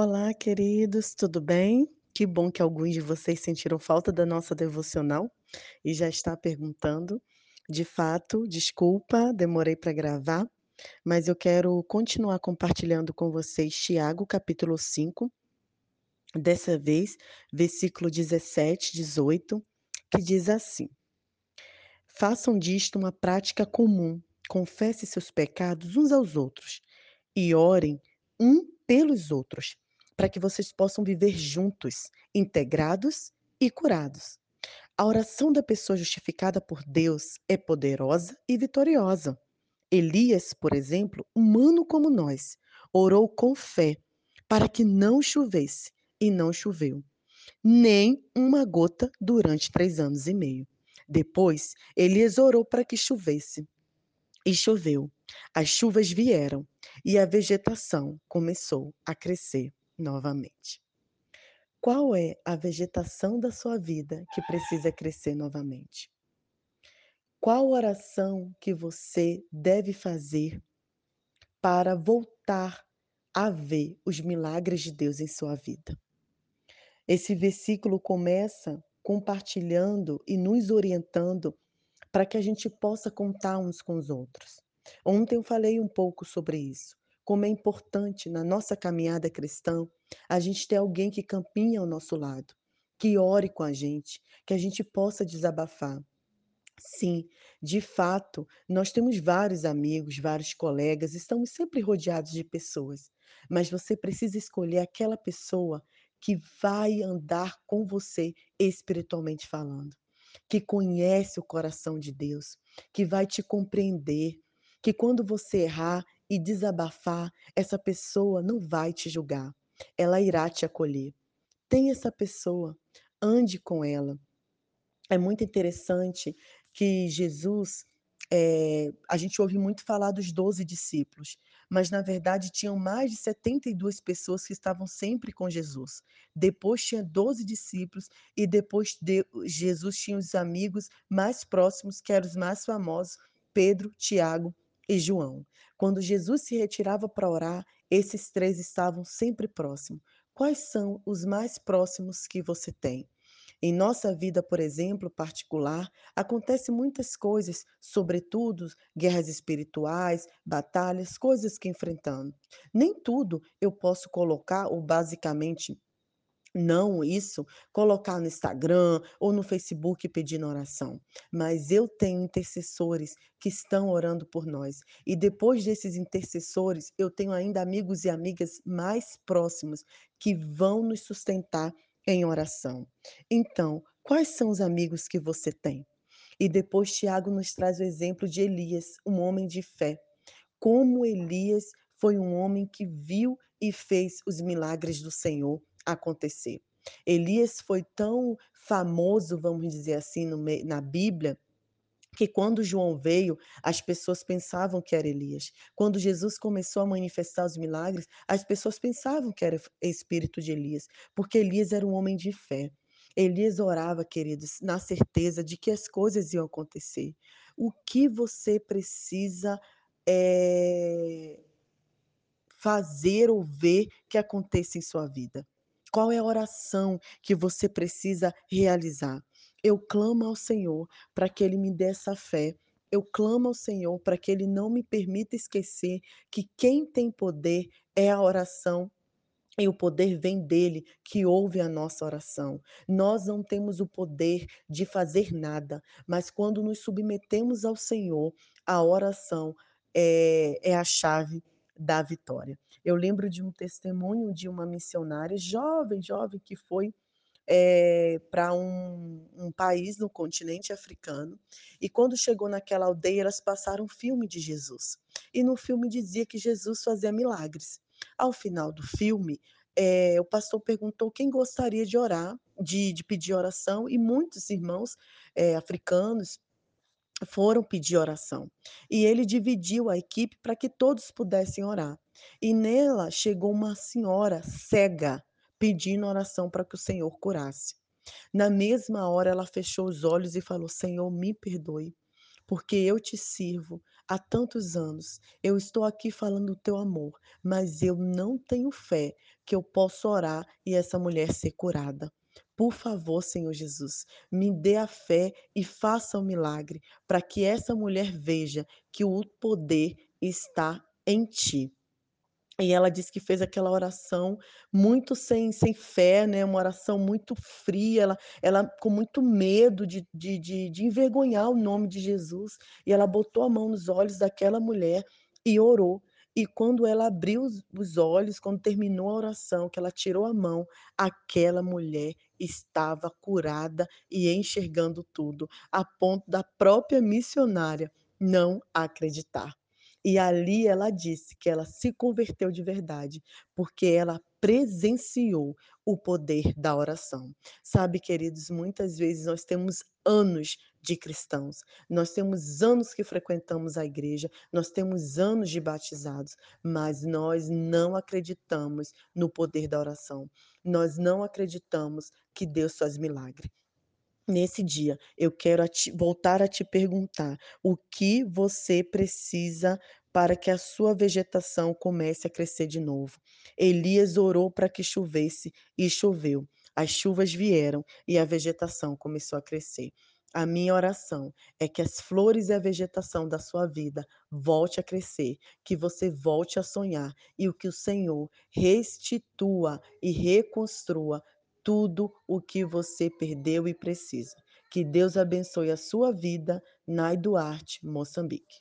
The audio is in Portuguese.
Olá, queridos, tudo bem? Que bom que alguns de vocês sentiram falta da nossa devocional e já está perguntando. De fato, desculpa, demorei para gravar, mas eu quero continuar compartilhando com vocês Tiago, capítulo 5, dessa vez, versículo 17, 18, que diz assim: Façam disto uma prática comum, confesse seus pecados uns aos outros e orem um pelos outros, para que vocês possam viver juntos, integrados e curados. A oração da pessoa justificada por Deus é poderosa e vitoriosa. Elias, por exemplo, humano como nós, orou com fé para que não chovesse e não choveu, nem uma gota durante três anos e meio. Depois, Elias orou para que chovesse e choveu. As chuvas vieram e a vegetação começou a crescer novamente. Qual é a vegetação da sua vida que precisa crescer novamente? Qual oração que você deve fazer para voltar a ver os milagres de Deus em sua vida? Esse versículo começa compartilhando e nos orientando para que a gente possa contar uns com os outros. Ontem eu falei um pouco sobre isso, como é importante na nossa caminhada cristã a gente ter alguém que caminhe ao nosso lado, que ore com a gente, que a gente possa desabafar. Sim, de fato, nós temos vários amigos, vários colegas, estamos sempre rodeados de pessoas, mas você precisa escolher aquela pessoa que vai andar com você espiritualmente falando que conhece o coração de Deus, que vai te compreender, que quando você errar e desabafar, essa pessoa não vai te julgar, ela irá te acolher. Tem essa pessoa, ande com ela. É muito interessante que Jesus, é, a gente ouve muito falar dos doze discípulos, mas na verdade tinham mais de 72 pessoas que estavam sempre com Jesus. Depois tinha 12 discípulos e depois de, Jesus tinha os amigos mais próximos, que eram os mais famosos, Pedro, Tiago e João. Quando Jesus se retirava para orar, esses três estavam sempre próximos. Quais são os mais próximos que você tem? Em nossa vida, por exemplo, particular, acontecem muitas coisas, sobretudo guerras espirituais, batalhas, coisas que enfrentamos. Nem tudo eu posso colocar, ou basicamente não isso, colocar no Instagram ou no Facebook pedindo oração. Mas eu tenho intercessores que estão orando por nós. E depois desses intercessores, eu tenho ainda amigos e amigas mais próximos que vão nos sustentar em oração. Então, quais são os amigos que você tem? E depois Tiago nos traz o exemplo de Elias, um homem de fé. Como Elias foi um homem que viu e fez os milagres do Senhor acontecer. Elias foi tão famoso, vamos dizer assim, no, na Bíblia, que quando João veio, as pessoas pensavam que era Elias. Quando Jesus começou a manifestar os milagres, as pessoas pensavam que era espírito de Elias, porque Elias era um homem de fé. Elias orava, queridos, na certeza de que as coisas iam acontecer. O que você precisa é, fazer ou ver que aconteça em sua vida? Qual é a oração que você precisa realizar? Eu clamo ao Senhor para que Ele me dê essa fé. Eu clamo ao Senhor para que Ele não me permita esquecer que quem tem poder é a oração e o poder vem dele, que ouve a nossa oração. Nós não temos o poder de fazer nada, mas quando nos submetemos ao Senhor, a oração é, é a chave da vitória. Eu lembro de um testemunho de uma missionária jovem, jovem, que foi é, para um, um, país no continente africano. E quando chegou naquela aldeia, elas passaram um filme de Jesus. E no filme dizia que Jesus fazia milagres. Ao final do filme, é, o pastor perguntou quem gostaria de orar, de, de pedir oração, e muitos irmãos é, africanos foram pedir oração. E ele dividiu a equipe para que todos pudessem orar. E nela chegou uma senhora cega pedindo oração para que o Senhor curasse. Na mesma hora, ela fechou os olhos e falou: Senhor, me perdoe, porque eu te sirvo há tantos anos. Eu estou aqui falando do teu amor, mas eu não tenho fé que eu possa orar e essa mulher ser curada. Por favor, Senhor Jesus, me dê a fé e faça o milagre, para que essa mulher veja que o poder está em ti. E ela disse que fez aquela oração muito sem sem fé, né, uma oração muito fria, ela ela com muito medo de de de de envergonhar o nome de Jesus, e ela botou a mão nos olhos daquela mulher e orou. E quando ela abriu os olhos, quando terminou a oração, que ela tirou a mão, aquela mulher estava curada e enxergando tudo, a ponto da própria missionária não acreditar. E ali ela disse que ela se converteu de verdade, porque ela presenciou o poder da oração. Sabe, queridos, muitas vezes nós temos anos de cristãos, nós temos anos que frequentamos a igreja, nós temos anos de batizados, mas nós não acreditamos no poder da oração. Nós não acreditamos que Deus faz milagre. Nesse dia, eu quero a te voltar a te perguntar: o que você precisa para que a sua vegetação comece a crescer de novo? Elias orou para que chovesse e choveu. As chuvas vieram e a vegetação começou a crescer. A minha oração é que as flores e a vegetação da sua vida volte a crescer, que você volte a sonhar e o que o Senhor restitua e reconstrua tudo o que você perdeu e precisa. Que Deus abençoe a sua vida, Nai Duarte, Moçambique.